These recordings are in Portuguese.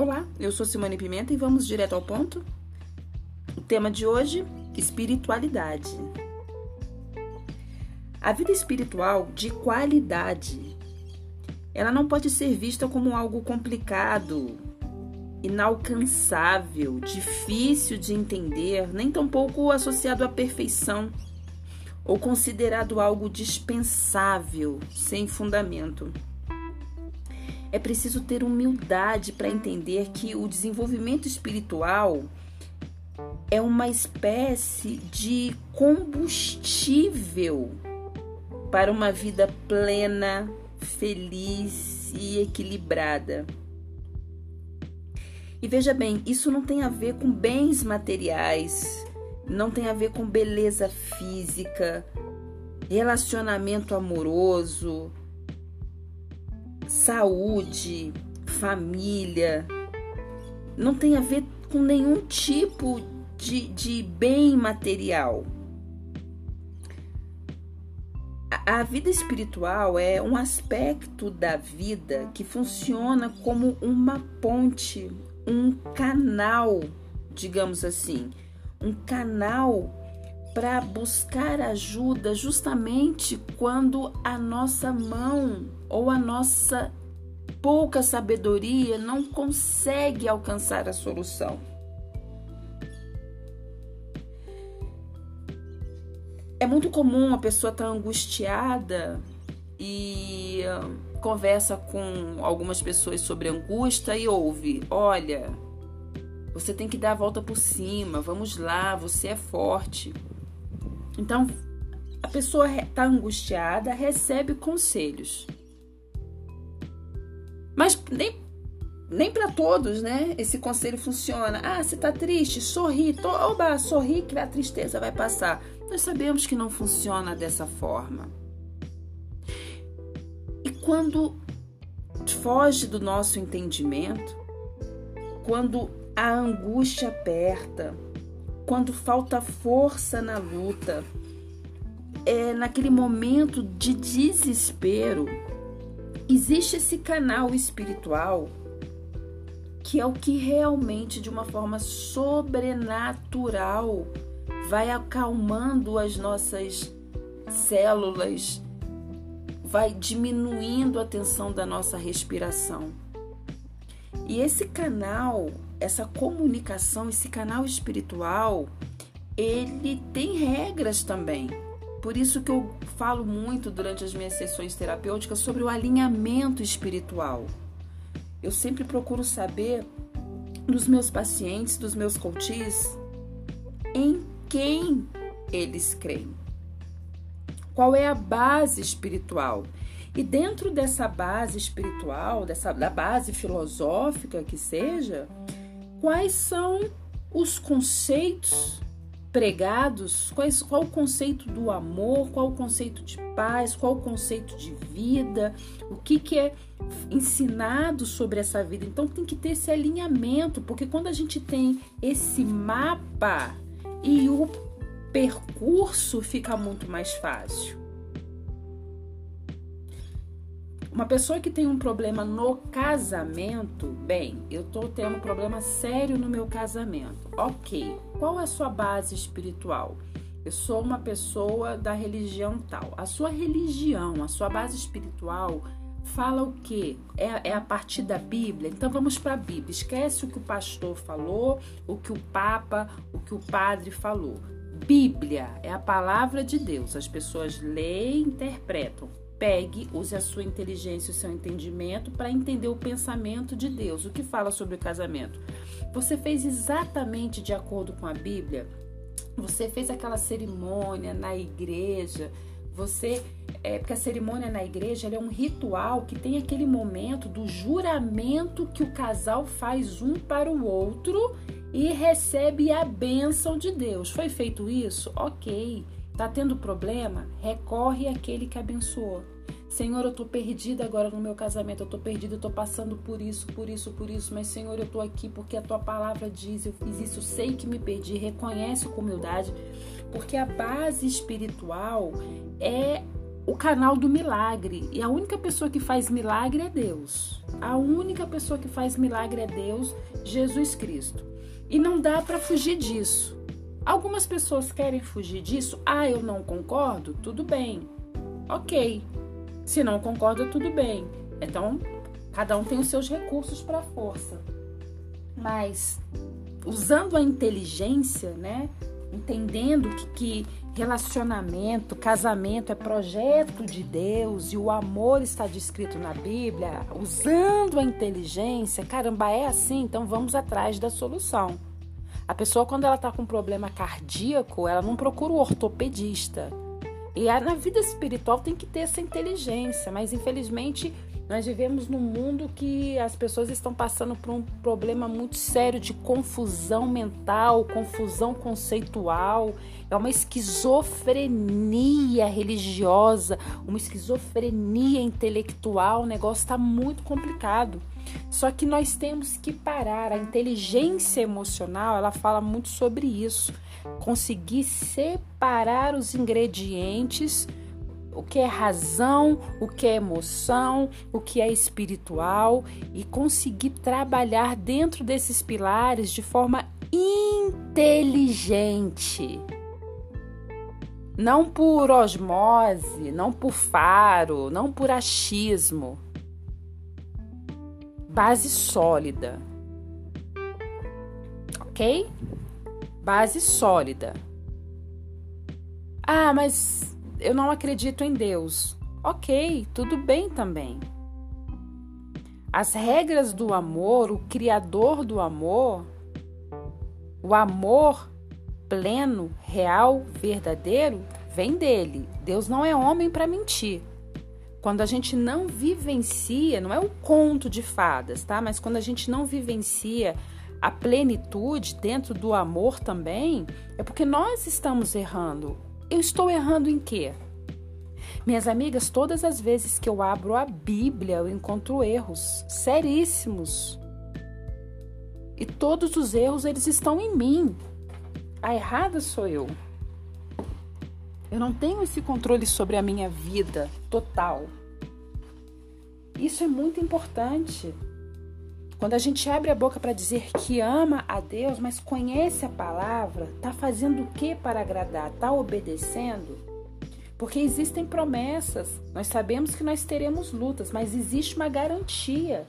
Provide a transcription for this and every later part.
Olá, eu sou Simone Pimenta e vamos direto ao ponto. O tema de hoje: espiritualidade. A vida espiritual de qualidade. Ela não pode ser vista como algo complicado, inalcançável, difícil de entender, nem tampouco associado à perfeição ou considerado algo dispensável, sem fundamento. É preciso ter humildade para entender que o desenvolvimento espiritual é uma espécie de combustível para uma vida plena, feliz e equilibrada. E veja bem, isso não tem a ver com bens materiais, não tem a ver com beleza física, relacionamento amoroso, saúde, família. Não tem a ver com nenhum tipo de, de bem material. A, a vida espiritual é um aspecto da vida que funciona como uma ponte, um canal, digamos assim, um canal para buscar ajuda justamente quando a nossa mão ou a nossa pouca sabedoria não consegue alcançar a solução. É muito comum a pessoa estar tá angustiada e uh, conversa com algumas pessoas sobre angústia e ouve: olha, você tem que dar a volta por cima, vamos lá, você é forte. Então, a pessoa está angustiada, recebe conselhos. Mas nem, nem para todos, né? Esse conselho funciona. Ah, você está triste? Sorri. To, oba, sorri que a tristeza vai passar. Nós sabemos que não funciona dessa forma. E quando foge do nosso entendimento, quando a angústia aperta, quando falta força na luta, é naquele momento de desespero, existe esse canal espiritual que é o que realmente, de uma forma sobrenatural, vai acalmando as nossas células, vai diminuindo a tensão da nossa respiração. E esse canal essa comunicação, esse canal espiritual, ele tem regras também. Por isso que eu falo muito durante as minhas sessões terapêuticas sobre o alinhamento espiritual. Eu sempre procuro saber dos meus pacientes, dos meus coaches, em quem eles creem. Qual é a base espiritual? E dentro dessa base espiritual, dessa da base filosófica que seja, quais são os conceitos pregados, quais, qual o conceito do amor, qual o conceito de paz, qual o conceito de vida, o que, que é ensinado sobre essa vida. Então tem que ter esse alinhamento, porque quando a gente tem esse mapa e o percurso fica muito mais fácil. Uma pessoa que tem um problema no casamento, bem, eu tô tendo um problema sério no meu casamento. Ok, qual é a sua base espiritual? Eu sou uma pessoa da religião tal. A sua religião, a sua base espiritual fala o quê? É, é a partir da Bíblia? Então vamos para a Bíblia. Esquece o que o pastor falou, o que o Papa, o que o padre falou. Bíblia é a palavra de Deus. As pessoas leem e interpretam. Pegue, use a sua inteligência e o seu entendimento para entender o pensamento de Deus. O que fala sobre o casamento? Você fez exatamente de acordo com a Bíblia? Você fez aquela cerimônia na igreja? Você é porque a cerimônia na igreja é um ritual que tem aquele momento do juramento que o casal faz um para o outro e recebe a bênção de Deus. Foi feito isso? Ok. Tá tendo problema? Recorre àquele que abençoou. Senhor, eu tô perdida agora no meu casamento, eu tô perdida, eu tô passando por isso, por isso, por isso, mas Senhor, eu tô aqui porque a tua palavra diz, eu fiz isso, sei que me perdi, reconhece com humildade, porque a base espiritual é o canal do milagre. E a única pessoa que faz milagre é Deus. A única pessoa que faz milagre é Deus, Jesus Cristo. E não dá para fugir disso. Algumas pessoas querem fugir disso. Ah, eu não concordo? Tudo bem. Ok. Se não concorda, tudo bem. Então, cada um tem os seus recursos para força. Mas usando a inteligência, né? Entendendo que, que relacionamento, casamento é projeto de Deus e o amor está descrito na Bíblia, usando a inteligência, caramba, é assim, então vamos atrás da solução. A pessoa, quando ela está com problema cardíaco, ela não procura o ortopedista. E na vida espiritual tem que ter essa inteligência, mas infelizmente nós vivemos num mundo que as pessoas estão passando por um problema muito sério de confusão mental, confusão conceitual. É uma esquizofrenia religiosa, uma esquizofrenia intelectual. O negócio está muito complicado. Só que nós temos que parar. A inteligência emocional, ela fala muito sobre isso. Conseguir separar os ingredientes o que é razão, o que é emoção, o que é espiritual e conseguir trabalhar dentro desses pilares de forma inteligente. Não por osmose, não por faro, não por achismo. Base sólida. Ok? Base sólida. Ah, mas eu não acredito em Deus. Ok, tudo bem também. As regras do amor, o Criador do amor, o amor pleno, real, verdadeiro, vem dele. Deus não é homem para mentir. Quando a gente não vivencia, não é um conto de fadas, tá? Mas quando a gente não vivencia a plenitude dentro do amor também, é porque nós estamos errando. Eu estou errando em quê? Minhas amigas, todas as vezes que eu abro a Bíblia, eu encontro erros seríssimos. E todos os erros eles estão em mim. A errada sou eu. Eu não tenho esse controle sobre a minha vida total. Isso é muito importante. Quando a gente abre a boca para dizer que ama a Deus, mas conhece a palavra, tá fazendo o que para agradar? Tá obedecendo? Porque existem promessas. Nós sabemos que nós teremos lutas, mas existe uma garantia.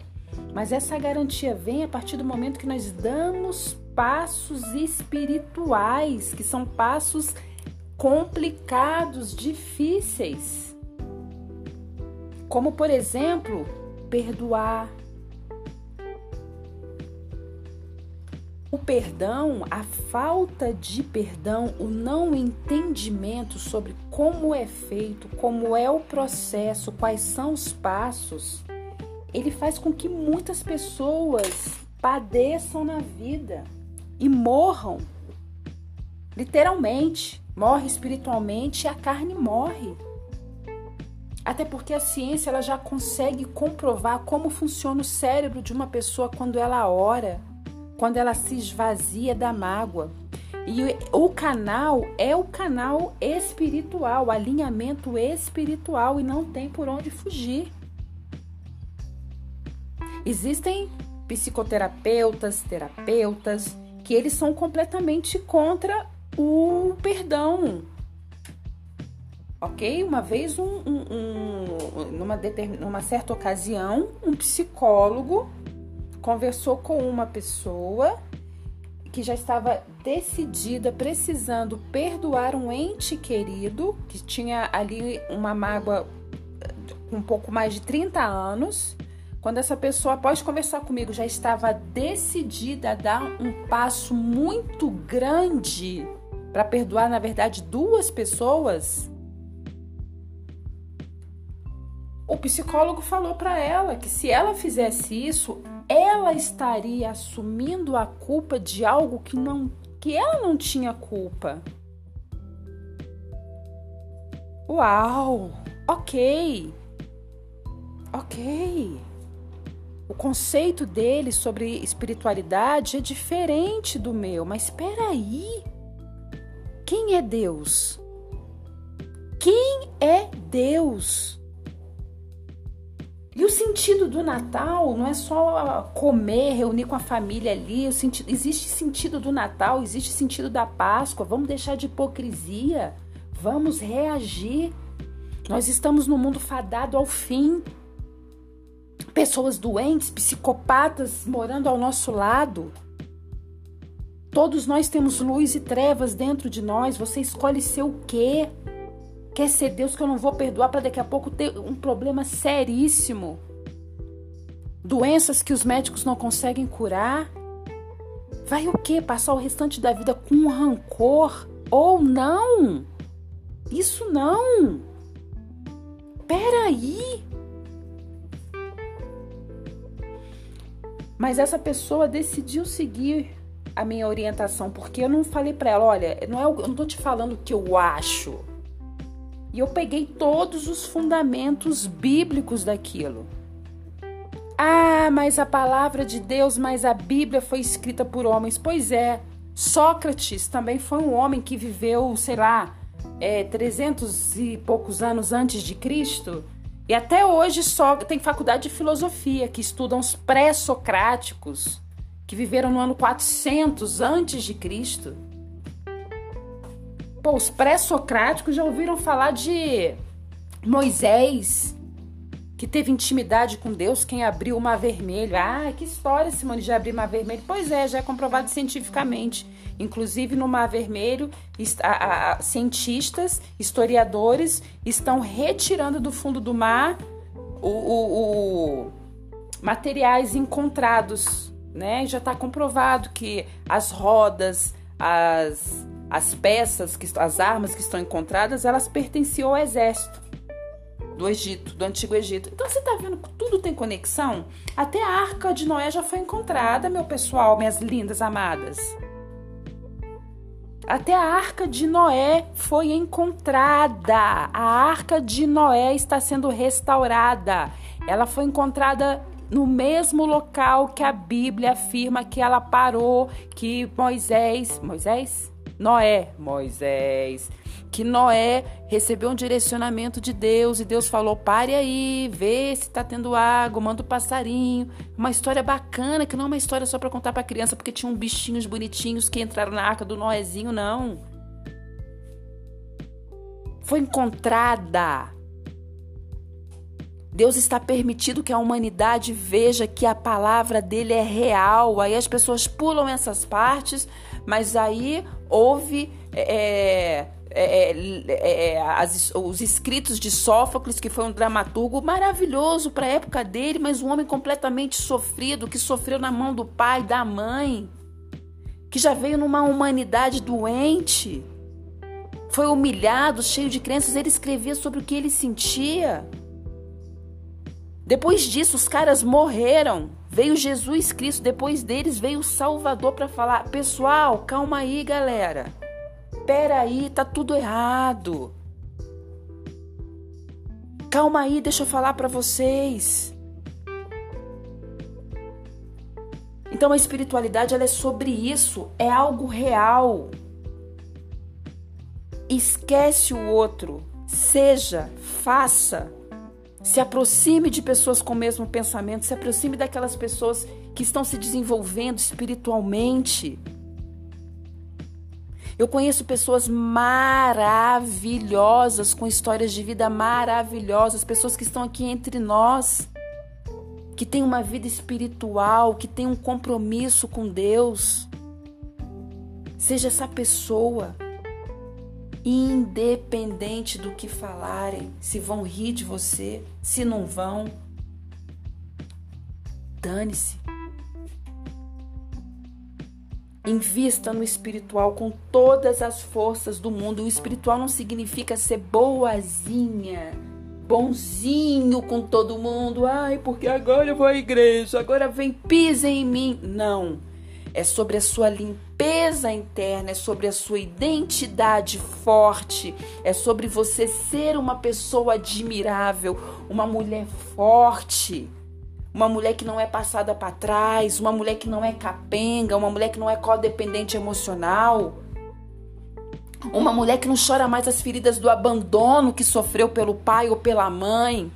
Mas essa garantia vem a partir do momento que nós damos passos espirituais, que são passos complicados, difíceis. Como, por exemplo, perdoar, O perdão, a falta de perdão, o não entendimento sobre como é feito, como é o processo, quais são os passos, ele faz com que muitas pessoas padeçam na vida e morram. Literalmente, morre espiritualmente e a carne morre. Até porque a ciência ela já consegue comprovar como funciona o cérebro de uma pessoa quando ela ora quando ela se esvazia da mágoa. E o canal é o canal espiritual, alinhamento espiritual e não tem por onde fugir. Existem psicoterapeutas, terapeutas que eles são completamente contra o perdão. Ok? Uma vez, um, um, um, numa, numa certa ocasião, um psicólogo conversou com uma pessoa que já estava decidida, precisando perdoar um ente querido que tinha ali uma mágoa com um pouco mais de 30 anos. Quando essa pessoa, após conversar comigo, já estava decidida a dar um passo muito grande para perdoar, na verdade, duas pessoas, o psicólogo falou para ela que se ela fizesse isso, ela estaria assumindo a culpa de algo que não que ela não tinha culpa. Uau! OK. OK. O conceito dele sobre espiritualidade é diferente do meu, mas espera aí. Quem é Deus? Quem é Deus? E o sentido do Natal não é só comer, reunir com a família ali. Sentido, existe sentido do Natal, existe sentido da Páscoa. Vamos deixar de hipocrisia. Vamos reagir. Nós estamos no mundo fadado ao fim. Pessoas doentes, psicopatas morando ao nosso lado. Todos nós temos luz e trevas dentro de nós. Você escolhe ser o quê? Quer ser Deus que eu não vou perdoar para daqui a pouco ter um problema seríssimo? Doenças que os médicos não conseguem curar? Vai o quê? Passar o restante da vida com rancor? Ou não? Isso não! Peraí! Mas essa pessoa decidiu seguir a minha orientação, porque eu não falei para ela, olha, não é, eu não tô te falando o que eu acho. E eu peguei todos os fundamentos bíblicos daquilo. Ah, mas a palavra de Deus, mas a Bíblia foi escrita por homens. Pois é, Sócrates também foi um homem que viveu, sei lá, é, 300 e poucos anos antes de Cristo. E até hoje só tem faculdade de filosofia que estudam os pré-socráticos, que viveram no ano 400 antes de Cristo. Pô, os pré-socráticos já ouviram falar de Moisés, que teve intimidade com Deus, quem abriu o mar vermelho. Ah, que história, Simone, de abrir o mar vermelho. Pois é, já é comprovado cientificamente. Inclusive no Mar Vermelho, a, a, cientistas, historiadores estão retirando do fundo do mar o, o, o materiais encontrados. Né? Já está comprovado que as rodas, as, as peças, que, as armas que estão encontradas, elas pertenciam ao exército do Egito, do Antigo Egito. Então você está vendo que tudo tem conexão? Até a Arca de Noé já foi encontrada, meu pessoal, minhas lindas amadas. Até a Arca de Noé foi encontrada. A Arca de Noé está sendo restaurada. Ela foi encontrada no mesmo local que a Bíblia afirma que ela parou, que Moisés, Moisés, Noé, Moisés, que Noé recebeu um direcionamento de Deus e Deus falou: pare aí, vê se tá tendo água, manda o um passarinho. Uma história bacana, que não é uma história só para contar para criança, porque tinham bichinhos bonitinhos que entraram na arca do Noézinho, não. Foi encontrada. Deus está permitindo que a humanidade veja que a palavra dele é real. Aí as pessoas pulam essas partes, mas aí houve. É, é, é, é, as, os escritos de Sófocles, que foi um dramaturgo maravilhoso para a época dele, mas um homem completamente sofrido, que sofreu na mão do pai, da mãe, que já veio numa humanidade doente, foi humilhado, cheio de crenças. Ele escrevia sobre o que ele sentia. Depois disso, os caras morreram. Veio Jesus Cristo, depois deles veio o Salvador para falar: pessoal, calma aí, galera. Peraí, tá tudo errado. Calma aí, deixa eu falar para vocês. Então a espiritualidade ela é sobre isso, é algo real. Esquece o outro, seja, faça. Se aproxime de pessoas com o mesmo pensamento, se aproxime daquelas pessoas que estão se desenvolvendo espiritualmente. Eu conheço pessoas maravilhosas, com histórias de vida maravilhosas, pessoas que estão aqui entre nós, que têm uma vida espiritual, que têm um compromisso com Deus. Seja essa pessoa, independente do que falarem, se vão rir de você, se não vão, dane-se. Invista no espiritual com todas as forças do mundo. O espiritual não significa ser boazinha, bonzinho com todo mundo. Ai, porque agora eu vou à igreja, agora vem, pisa em mim. Não. É sobre a sua limpeza interna, é sobre a sua identidade forte, é sobre você ser uma pessoa admirável, uma mulher forte uma mulher que não é passada para trás, uma mulher que não é capenga, uma mulher que não é codependente emocional. Uma mulher que não chora mais as feridas do abandono que sofreu pelo pai ou pela mãe.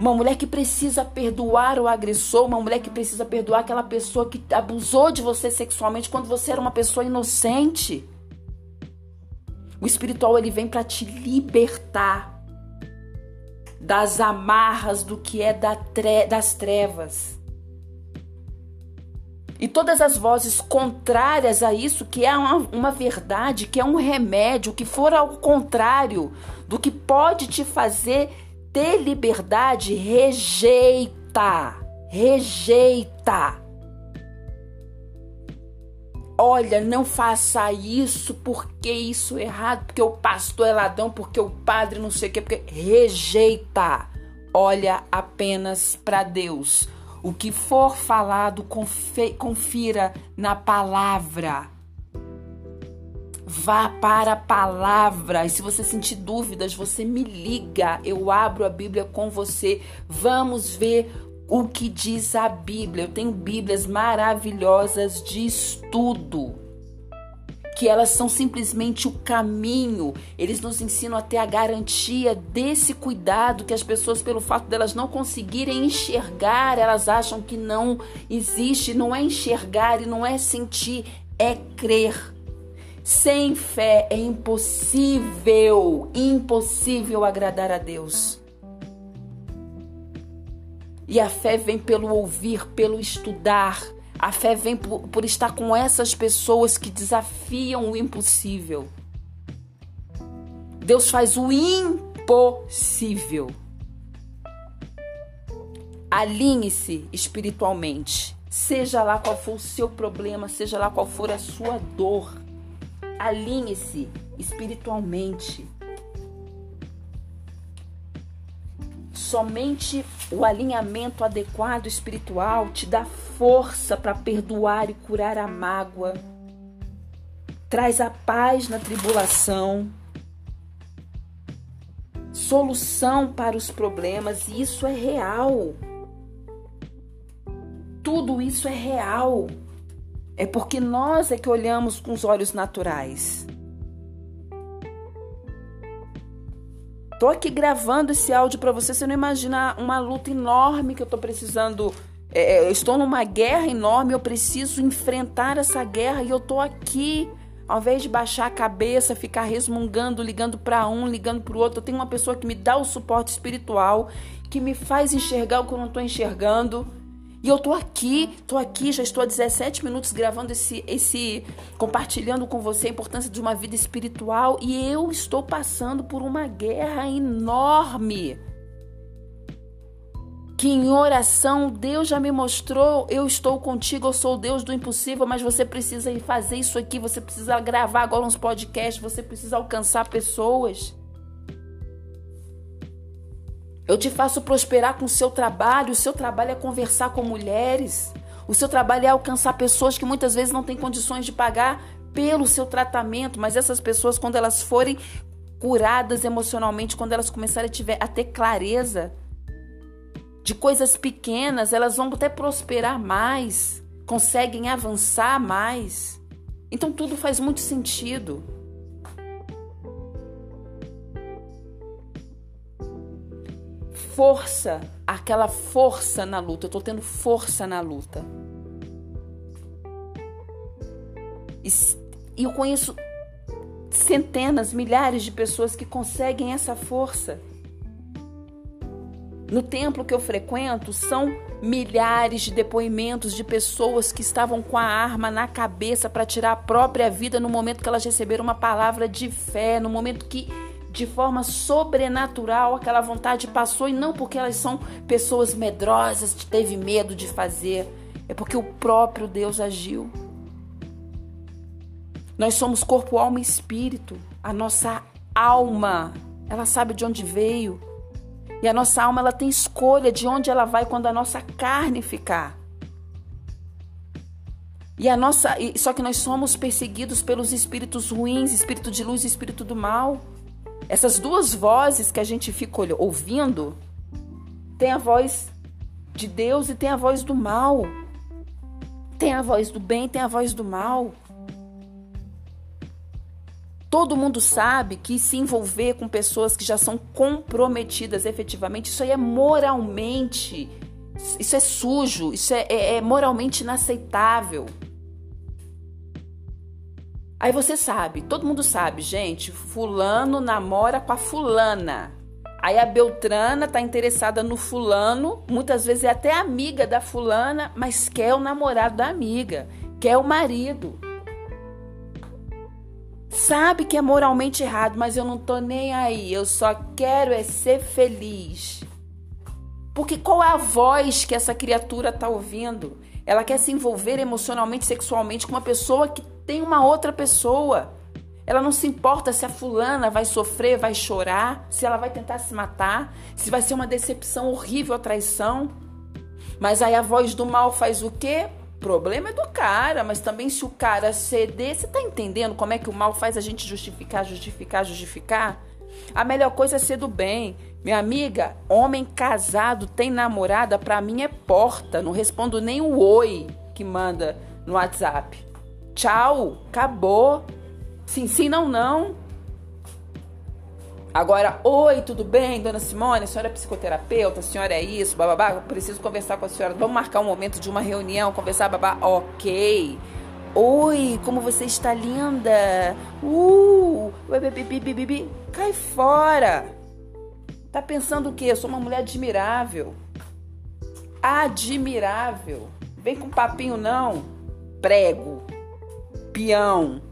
Uma mulher que precisa perdoar o agressor, uma mulher que precisa perdoar aquela pessoa que abusou de você sexualmente quando você era uma pessoa inocente. O espiritual ele vem para te libertar das amarras do que é das trevas. E todas as vozes contrárias a isso, que é uma, uma verdade, que é um remédio, que for ao contrário do que pode te fazer ter liberdade, rejeita. Rejeita. Olha, não faça isso porque isso é errado, porque o pastor é ladrão, porque o padre não sei o que, porque rejeita. Olha apenas para Deus. O que for falado, confira na palavra. Vá para a palavra. E se você sentir dúvidas, você me liga. Eu abro a Bíblia com você. Vamos ver o que diz a Bíblia. Eu tenho Bíblias maravilhosas de estudo. Que elas são simplesmente o caminho. Eles nos ensinam a ter a garantia desse cuidado que as pessoas, pelo fato delas não conseguirem enxergar, elas acham que não existe. Não é enxergar e não é sentir, é crer. Sem fé é impossível, impossível agradar a Deus. E a fé vem pelo ouvir, pelo estudar. A fé vem por, por estar com essas pessoas que desafiam o impossível. Deus faz o impossível. Alinhe-se espiritualmente. Seja lá qual for o seu problema, seja lá qual for a sua dor. Alinhe-se espiritualmente. Somente o alinhamento adequado espiritual te dá força para perdoar e curar a mágoa. Traz a paz na tribulação. Solução para os problemas, e isso é real. Tudo isso é real. É porque nós é que olhamos com os olhos naturais. Tô aqui gravando esse áudio para você, você não imagina uma luta enorme que eu tô precisando. É, é, eu estou numa guerra enorme, eu preciso enfrentar essa guerra e eu tô aqui. Ao invés de baixar a cabeça, ficar resmungando, ligando para um, ligando para o outro, eu tenho uma pessoa que me dá o suporte espiritual, que me faz enxergar o que eu não estou enxergando. E eu tô aqui, tô aqui, já estou há 17 minutos gravando esse, esse, compartilhando com você a importância de uma vida espiritual e eu estou passando por uma guerra enorme. Que em oração Deus já me mostrou, eu estou contigo, eu sou o Deus do impossível, mas você precisa fazer isso aqui, você precisa gravar agora uns podcasts, você precisa alcançar pessoas. Eu te faço prosperar com o seu trabalho. O seu trabalho é conversar com mulheres. O seu trabalho é alcançar pessoas que muitas vezes não têm condições de pagar pelo seu tratamento, mas essas pessoas, quando elas forem curadas emocionalmente, quando elas começarem a, tiver, a ter clareza de coisas pequenas, elas vão até prosperar mais, conseguem avançar mais. Então tudo faz muito sentido. Força, aquela força na luta. Eu tô tendo força na luta. E, eu conheço centenas, milhares de pessoas que conseguem essa força. No templo que eu frequento, são milhares de depoimentos de pessoas que estavam com a arma na cabeça para tirar a própria vida no momento que elas receberam uma palavra de fé, no momento que de forma sobrenatural, aquela vontade passou e não porque elas são pessoas medrosas, que teve medo de fazer, é porque o próprio Deus agiu. Nós somos corpo, alma e espírito. A nossa alma, ela sabe de onde veio. E a nossa alma, ela tem escolha de onde ela vai quando a nossa carne ficar. E a nossa, só que nós somos perseguidos pelos espíritos ruins, espírito de luz e espírito do mal. Essas duas vozes que a gente fica ouvindo, tem a voz de Deus e tem a voz do mal. Tem a voz do bem, tem a voz do mal. Todo mundo sabe que se envolver com pessoas que já são comprometidas efetivamente, isso aí é moralmente, isso é sujo, isso é, é, é moralmente inaceitável. Aí você sabe, todo mundo sabe, gente, fulano namora com a fulana. Aí a Beltrana tá interessada no fulano, muitas vezes é até amiga da fulana, mas quer o namorado da amiga, quer o marido. Sabe que é moralmente errado, mas eu não tô nem aí. Eu só quero é ser feliz. Porque qual é a voz que essa criatura tá ouvindo? Ela quer se envolver emocionalmente, sexualmente com uma pessoa que tem uma outra pessoa. Ela não se importa se a fulana vai sofrer, vai chorar, se ela vai tentar se matar, se vai ser uma decepção horrível a traição. Mas aí a voz do mal faz o quê? Problema é do cara, mas também se o cara ceder, você tá entendendo como é que o mal faz a gente justificar, justificar, justificar? A melhor coisa é ser do bem. Minha amiga, homem casado tem namorada, pra mim é porta. Não respondo nem o oi que manda no WhatsApp. Tchau, acabou. Sim, sim, não, não. Agora, oi, tudo bem, dona Simone? A senhora é psicoterapeuta? A senhora é isso? Bababá, preciso conversar com a senhora. Vamos marcar um momento de uma reunião, conversar, babá? Ok. Oi, como você está linda? Uh, bibi, cai fora. Tá pensando o quê? Eu sou uma mulher admirável. Admirável. Vem com papinho não. Prego peão.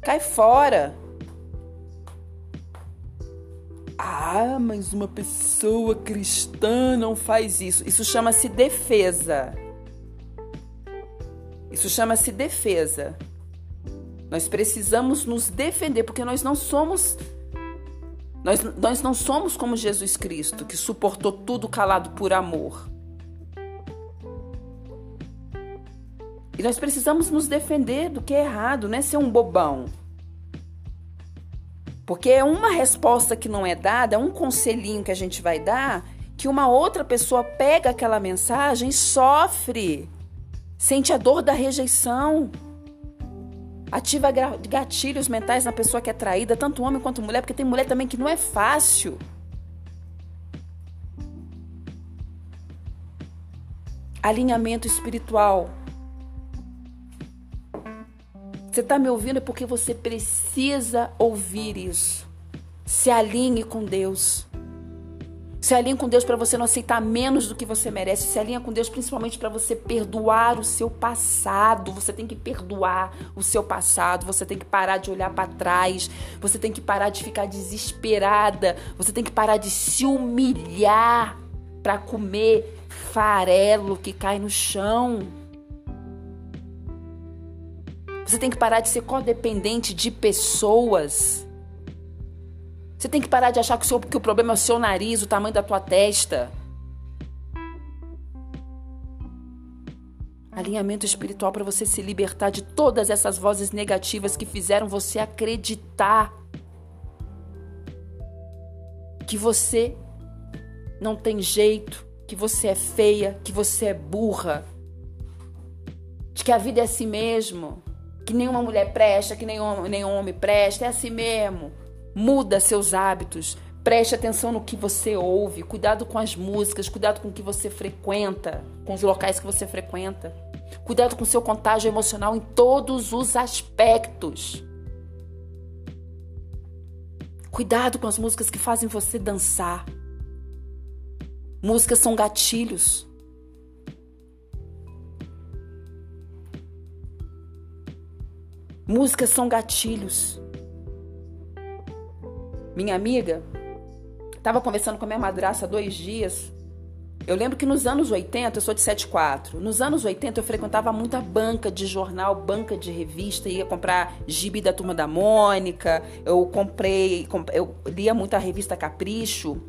Cai fora. Ah, mas uma pessoa cristã não faz isso. Isso chama-se defesa. Isso chama-se defesa. Nós precisamos nos defender porque nós não somos nós, nós não somos como Jesus Cristo, que suportou tudo calado por amor. E nós precisamos nos defender do que é errado, não é ser um bobão. Porque é uma resposta que não é dada, é um conselhinho que a gente vai dar, que uma outra pessoa pega aquela mensagem e sofre. Sente a dor da rejeição. Ativa gatilhos mentais na pessoa que é traída, tanto homem quanto mulher, porque tem mulher também que não é fácil. Alinhamento espiritual. Você está me ouvindo é porque você precisa ouvir isso. Se alinhe com Deus. Se alinhe com Deus para você não aceitar menos do que você merece. Se alinhe com Deus principalmente para você perdoar o seu passado. Você tem que perdoar o seu passado. Você tem que parar de olhar para trás. Você tem que parar de ficar desesperada. Você tem que parar de se humilhar para comer farelo que cai no chão. Você tem que parar de ser codependente de pessoas. Você tem que parar de achar que o, seu, que o problema é o seu nariz, o tamanho da tua testa. Alinhamento espiritual para você se libertar de todas essas vozes negativas que fizeram você acreditar que você não tem jeito, que você é feia, que você é burra, de que a vida é assim mesmo que nenhuma mulher presta, que nenhum, nenhum homem presta, é assim mesmo. Muda seus hábitos, preste atenção no que você ouve, cuidado com as músicas, cuidado com o que você frequenta, com os locais que você frequenta. Cuidado com seu contágio emocional em todos os aspectos. Cuidado com as músicas que fazem você dançar. Músicas são gatilhos. Músicas são gatilhos. Minha amiga estava conversando com a minha madraça há dois dias. Eu lembro que nos anos 80, eu sou de 74, nos anos 80 eu frequentava muita banca de jornal, banca de revista, ia comprar gibi da Turma da Mônica, eu comprei, eu lia muito a revista Capricho.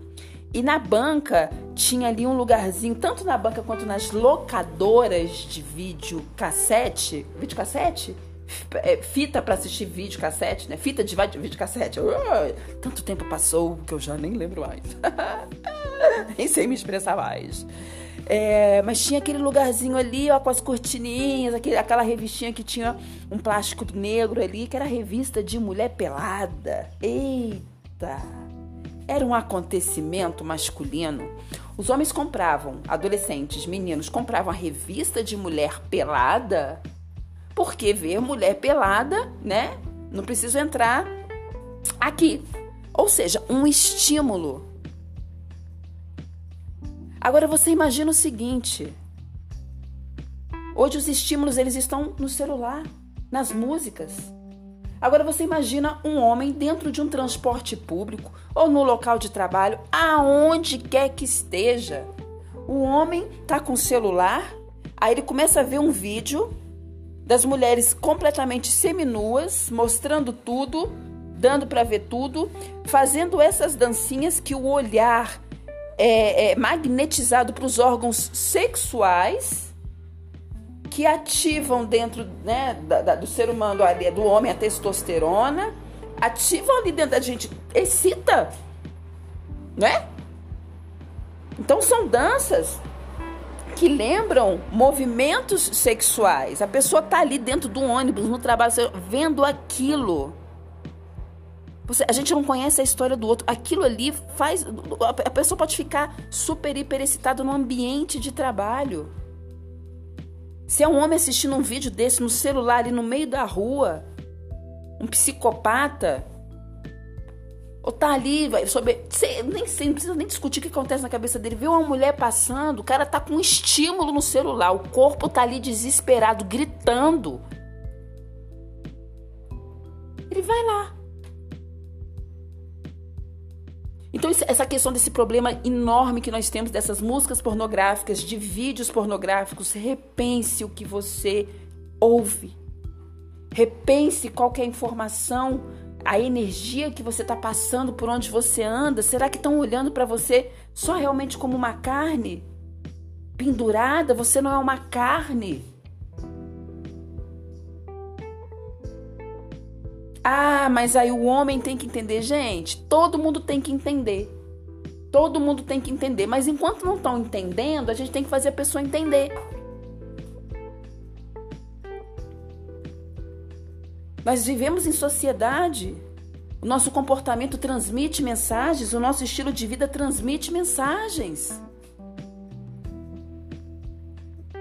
E na banca tinha ali um lugarzinho, tanto na banca quanto nas locadoras de vídeo cassete, vídeo cassete, fita para assistir vídeo cassete, né? Fita de vídeo cassete. tanto tempo passou que eu já nem lembro mais. nem sei me expressar mais. É, mas tinha aquele lugarzinho ali, ó, com as cortininhas, aquele, aquela revistinha que tinha um plástico negro ali, que era revista de mulher pelada. Eita! Era um acontecimento masculino. Os homens compravam, adolescentes, meninos, compravam a revista de mulher pelada, porque ver mulher pelada, né? Não preciso entrar aqui. Ou seja, um estímulo. Agora você imagina o seguinte: hoje os estímulos eles estão no celular, nas músicas. Agora você imagina um homem dentro de um transporte público ou no local de trabalho, aonde quer que esteja. O homem tá com o celular, aí ele começa a ver um vídeo das mulheres completamente seminuas, mostrando tudo, dando para ver tudo, fazendo essas dancinhas que o olhar é, é magnetizado para os órgãos sexuais que ativam dentro né, da, da, do ser humano, ali, do homem, a testosterona, ativam ali dentro da gente, excita, né? Então são danças que lembram movimentos sexuais. A pessoa tá ali dentro do ônibus, no trabalho, vendo aquilo. Você, a gente não conhece a história do outro. Aquilo ali faz. A pessoa pode ficar super, hiper excitada no ambiente de trabalho. Se é um homem assistindo um vídeo desse no celular ali no meio da rua, um psicopata, ou tá ali, vai sobre. nem sei, não precisa nem discutir o que acontece na cabeça dele. Vê uma mulher passando, o cara tá com um estímulo no celular, o corpo tá ali desesperado, gritando. Ele vai lá. Então, essa questão desse problema enorme que nós temos dessas músicas pornográficas, de vídeos pornográficos, repense o que você ouve. Repense qual é informação, a energia que você está passando por onde você anda. Será que estão olhando para você só realmente como uma carne? Pendurada, você não é uma carne. Ah, mas aí o homem tem que entender, gente. Todo mundo tem que entender. Todo mundo tem que entender. Mas enquanto não estão entendendo, a gente tem que fazer a pessoa entender. Nós vivemos em sociedade. O nosso comportamento transmite mensagens, o nosso estilo de vida transmite mensagens.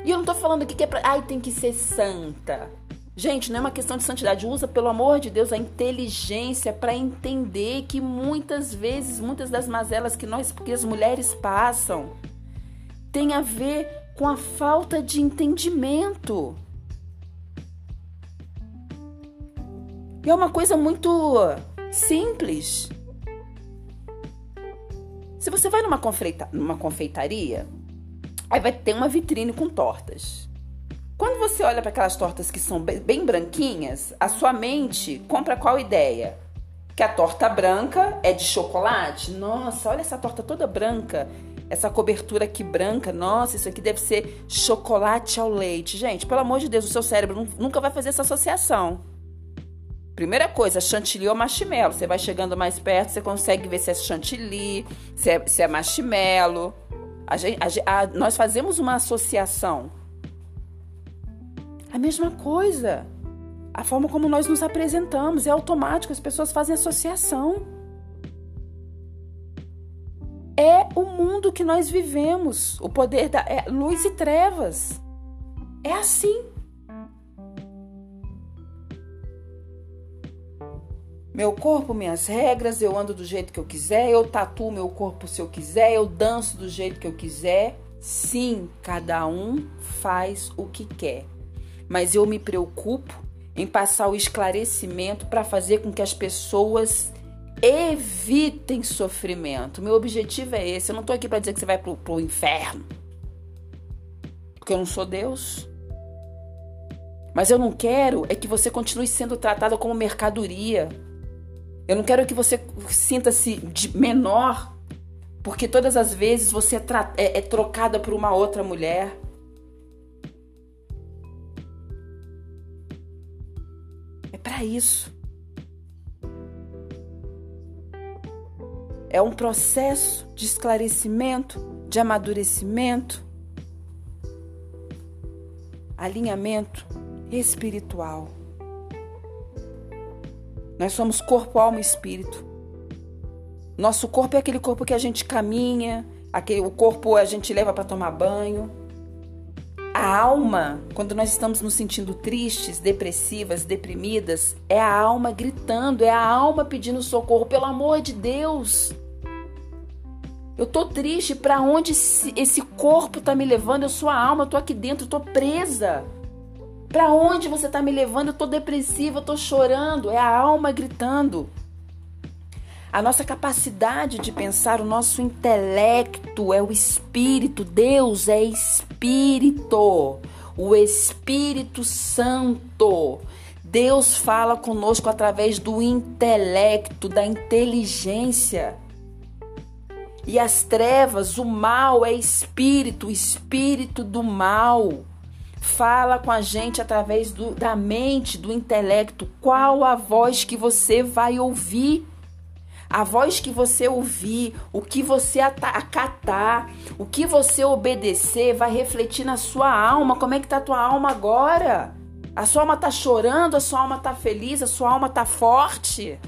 E eu não estou falando aqui que é pra. Ai, tem que ser santa. Gente, não é uma questão de santidade. Usa, pelo amor de Deus, a inteligência para entender que muitas vezes, muitas das mazelas que nós, porque as mulheres passam, tem a ver com a falta de entendimento. E é uma coisa muito simples. Se você vai numa, confeita numa confeitaria, aí vai ter uma vitrine com tortas. Quando você olha para aquelas tortas que são bem branquinhas, a sua mente compra qual ideia? Que a torta branca é de chocolate? Nossa, olha essa torta toda branca. Essa cobertura aqui branca, nossa, isso aqui deve ser chocolate ao leite. Gente, pelo amor de Deus, o seu cérebro nunca vai fazer essa associação. Primeira coisa, chantilly ou marshmallow. Você vai chegando mais perto, você consegue ver se é chantilly, se é, se é marshmallow. A gente, a, a, nós fazemos uma associação. A mesma coisa. A forma como nós nos apresentamos é automático, as pessoas fazem associação. É o mundo que nós vivemos, o poder da é luz e trevas. É assim. Meu corpo, minhas regras, eu ando do jeito que eu quiser, eu tatuo meu corpo se eu quiser, eu danço do jeito que eu quiser. Sim, cada um faz o que quer mas eu me preocupo em passar o esclarecimento para fazer com que as pessoas evitem sofrimento. Meu objetivo é esse. Eu não estou aqui para dizer que você vai pro, pro inferno, porque eu não sou Deus. Mas eu não quero é que você continue sendo tratada como mercadoria. Eu não quero que você sinta-se menor, porque todas as vezes você é, é, é trocada por uma outra mulher. para isso. É um processo de esclarecimento, de amadurecimento, alinhamento espiritual. Nós somos corpo, alma e espírito. Nosso corpo é aquele corpo que a gente caminha, aquele o corpo a gente leva para tomar banho. A alma, quando nós estamos nos sentindo tristes, depressivas, deprimidas, é a alma gritando, é a alma pedindo socorro, pelo amor de Deus. Eu tô triste, para onde esse corpo tá me levando? Eu sou a alma, eu tô aqui dentro, eu tô presa. Para onde você tá me levando? Eu tô depressiva, eu tô chorando, é a alma gritando. A nossa capacidade de pensar, o nosso intelecto é o espírito. Deus é espírito. O Espírito Santo. Deus fala conosco através do intelecto, da inteligência. E as trevas, o mal é espírito, espírito do mal. Fala com a gente através do, da mente, do intelecto. Qual a voz que você vai ouvir? A voz que você ouvir, o que você acatar, o que você obedecer vai refletir na sua alma. Como é que tá a tua alma agora? A sua alma tá chorando, a sua alma tá feliz, a sua alma tá forte?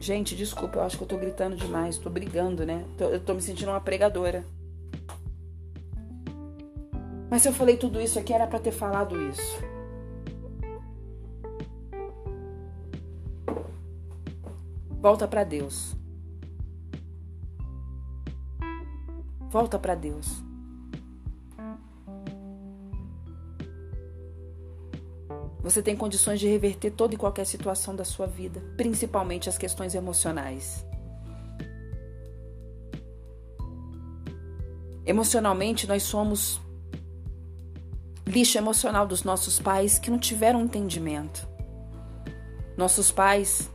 Gente, desculpa, eu acho que eu tô gritando demais, tô brigando, né? Eu tô me sentindo uma pregadora. Mas se eu falei tudo isso aqui era para ter falado isso. Volta para Deus. Volta para Deus. Você tem condições de reverter toda e qualquer situação da sua vida, principalmente as questões emocionais. Emocionalmente, nós somos lixo emocional dos nossos pais que não tiveram entendimento. Nossos pais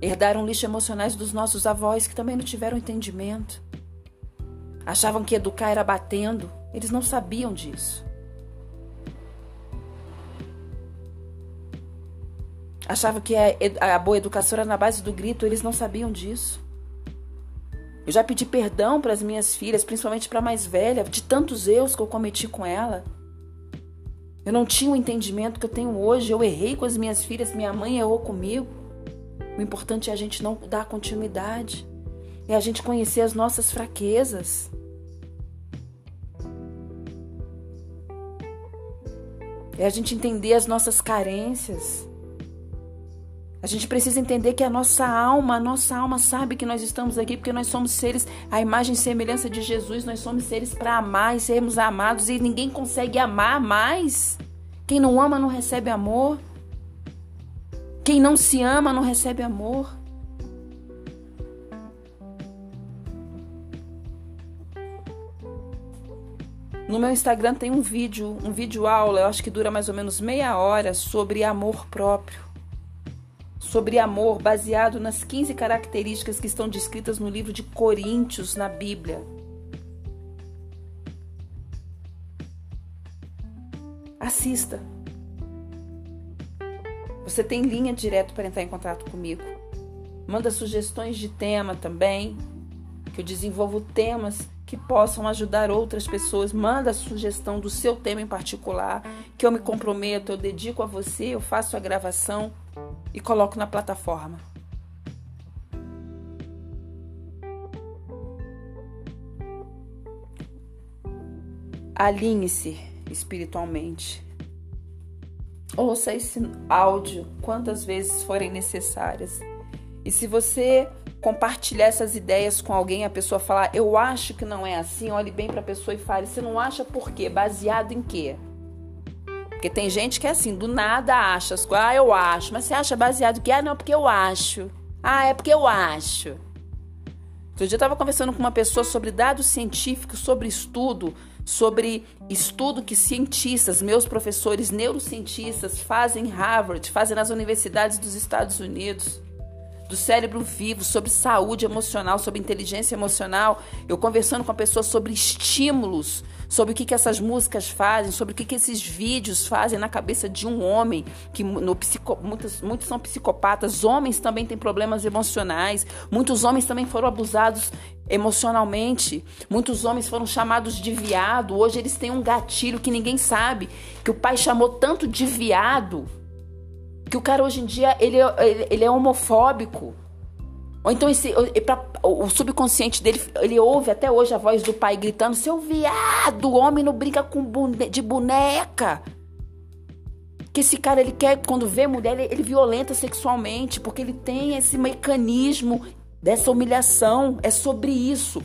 Herdaram lixo emocionais dos nossos avós que também não tiveram entendimento. Achavam que educar era batendo, eles não sabiam disso. Achavam que a, boa educação era na base do grito, eles não sabiam disso. Eu já pedi perdão para as minhas filhas, principalmente para a mais velha, de tantos erros que eu cometi com ela. Eu não tinha o entendimento que eu tenho hoje. Eu errei com as minhas filhas, minha mãe errou comigo. O importante é a gente não dar continuidade. É a gente conhecer as nossas fraquezas. É a gente entender as nossas carências. A gente precisa entender que a nossa alma, a nossa alma sabe que nós estamos aqui porque nós somos seres, a imagem e semelhança de Jesus, nós somos seres para amar e sermos amados e ninguém consegue amar mais. Quem não ama não recebe amor. Quem não se ama não recebe amor. No meu Instagram tem um vídeo, um vídeo aula, eu acho que dura mais ou menos meia hora, sobre amor próprio. Sobre amor baseado nas 15 características que estão descritas no livro de Coríntios na Bíblia. Assista. Você tem linha direto para entrar em contato comigo. Manda sugestões de tema também, que eu desenvolvo temas que possam ajudar outras pessoas. Manda a sugestão do seu tema em particular, que eu me comprometo, eu dedico a você, eu faço a gravação e coloco na plataforma. Alinhe-se espiritualmente. Ouça esse áudio quantas vezes forem necessárias. E se você compartilhar essas ideias com alguém, a pessoa falar, eu acho que não é assim, olhe bem para a pessoa e fale, você não acha por quê? Baseado em quê? Porque tem gente que é assim, do nada acha ah, eu acho, mas você acha baseado quê? Ah, não, porque eu acho. Ah, é porque eu acho. Outro dia eu estava conversando com uma pessoa sobre dados científicos, sobre estudo sobre estudo que cientistas, meus professores neurocientistas fazem em Harvard, fazem nas universidades dos Estados Unidos, do cérebro vivo, sobre saúde emocional, sobre inteligência emocional. Eu conversando com a pessoa sobre estímulos, sobre o que, que essas músicas fazem, sobre o que, que esses vídeos fazem na cabeça de um homem, que no psico, muitos, muitos são psicopatas, homens também têm problemas emocionais, muitos homens também foram abusados emocionalmente, muitos homens foram chamados de viado, hoje eles têm um gatilho que ninguém sabe, que o pai chamou tanto de viado, que o cara hoje em dia ele, ele, ele é homofóbico. Ou então esse, pra, o subconsciente dele, ele ouve até hoje a voz do pai gritando: Seu viado, homem não brinca com bune, de boneca. Que esse cara, ele quer, quando vê mulher, ele, ele violenta sexualmente, porque ele tem esse mecanismo dessa humilhação. É sobre isso.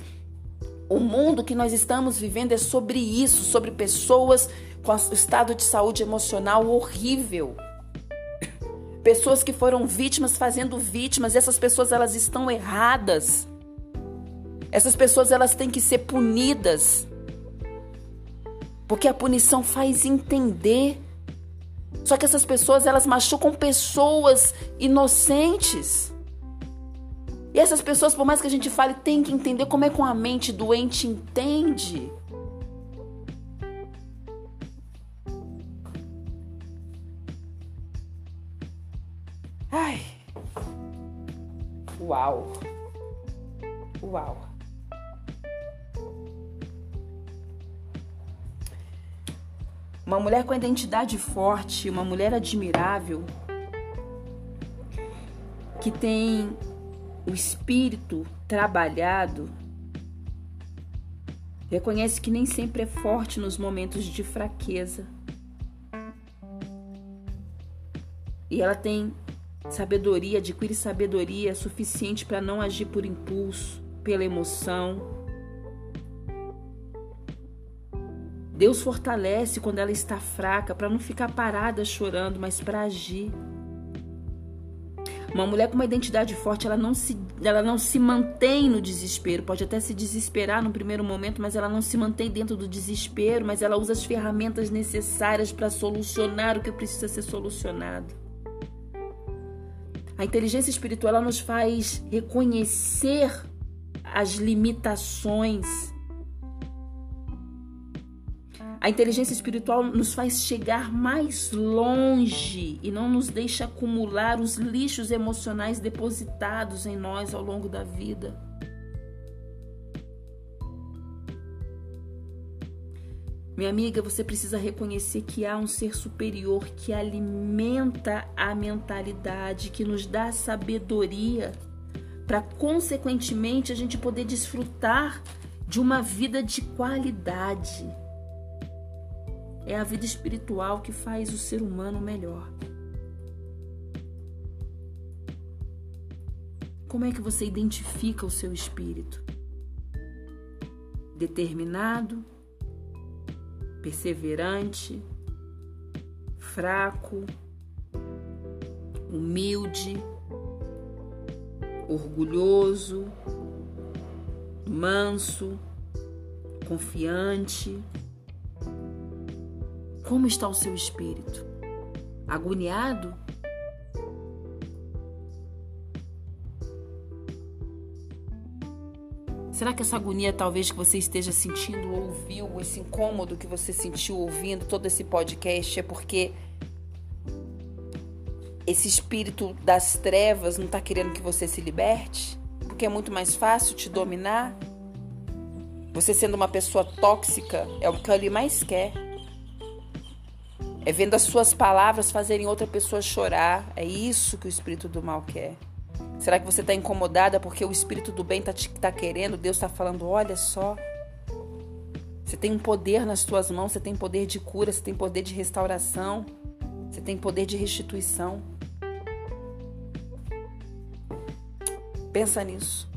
O mundo que nós estamos vivendo é sobre isso, sobre pessoas com estado de saúde emocional horrível. Pessoas que foram vítimas fazendo vítimas, essas pessoas elas estão erradas. Essas pessoas elas têm que ser punidas. Porque a punição faz entender. Só que essas pessoas elas machucam pessoas inocentes. E essas pessoas, por mais que a gente fale, tem que entender como é que uma mente doente entende. Uma mulher com identidade forte, uma mulher admirável, que tem o espírito trabalhado, reconhece que nem sempre é forte nos momentos de fraqueza. E ela tem Sabedoria, adquire sabedoria suficiente para não agir por impulso, pela emoção. Deus fortalece quando ela está fraca, para não ficar parada chorando, mas para agir. Uma mulher com uma identidade forte, ela não, se, ela não se mantém no desespero. Pode até se desesperar no primeiro momento, mas ela não se mantém dentro do desespero, mas ela usa as ferramentas necessárias para solucionar o que precisa ser solucionado. A inteligência espiritual nos faz reconhecer as limitações. A inteligência espiritual nos faz chegar mais longe e não nos deixa acumular os lixos emocionais depositados em nós ao longo da vida. Minha amiga, você precisa reconhecer que há um ser superior que alimenta a mentalidade, que nos dá sabedoria, para consequentemente a gente poder desfrutar de uma vida de qualidade. É a vida espiritual que faz o ser humano melhor. Como é que você identifica o seu espírito? Determinado, perseverante, fraco, humilde, orgulhoso, manso, confiante. Como está o seu espírito? Agoniado? Será que essa agonia talvez que você esteja sentindo ou ouviu, esse incômodo que você sentiu ouvindo todo esse podcast é porque esse espírito das trevas não está querendo que você se liberte? Porque é muito mais fácil te dominar? Você sendo uma pessoa tóxica é o que ele mais quer. É vendo as suas palavras fazerem outra pessoa chorar. É isso que o espírito do mal quer. Será que você está incomodada porque o Espírito do Bem está tá querendo? Deus está falando: olha só. Você tem um poder nas suas mãos, você tem poder de cura, você tem poder de restauração, você tem poder de restituição. Pensa nisso.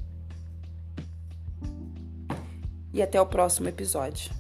E até o próximo episódio.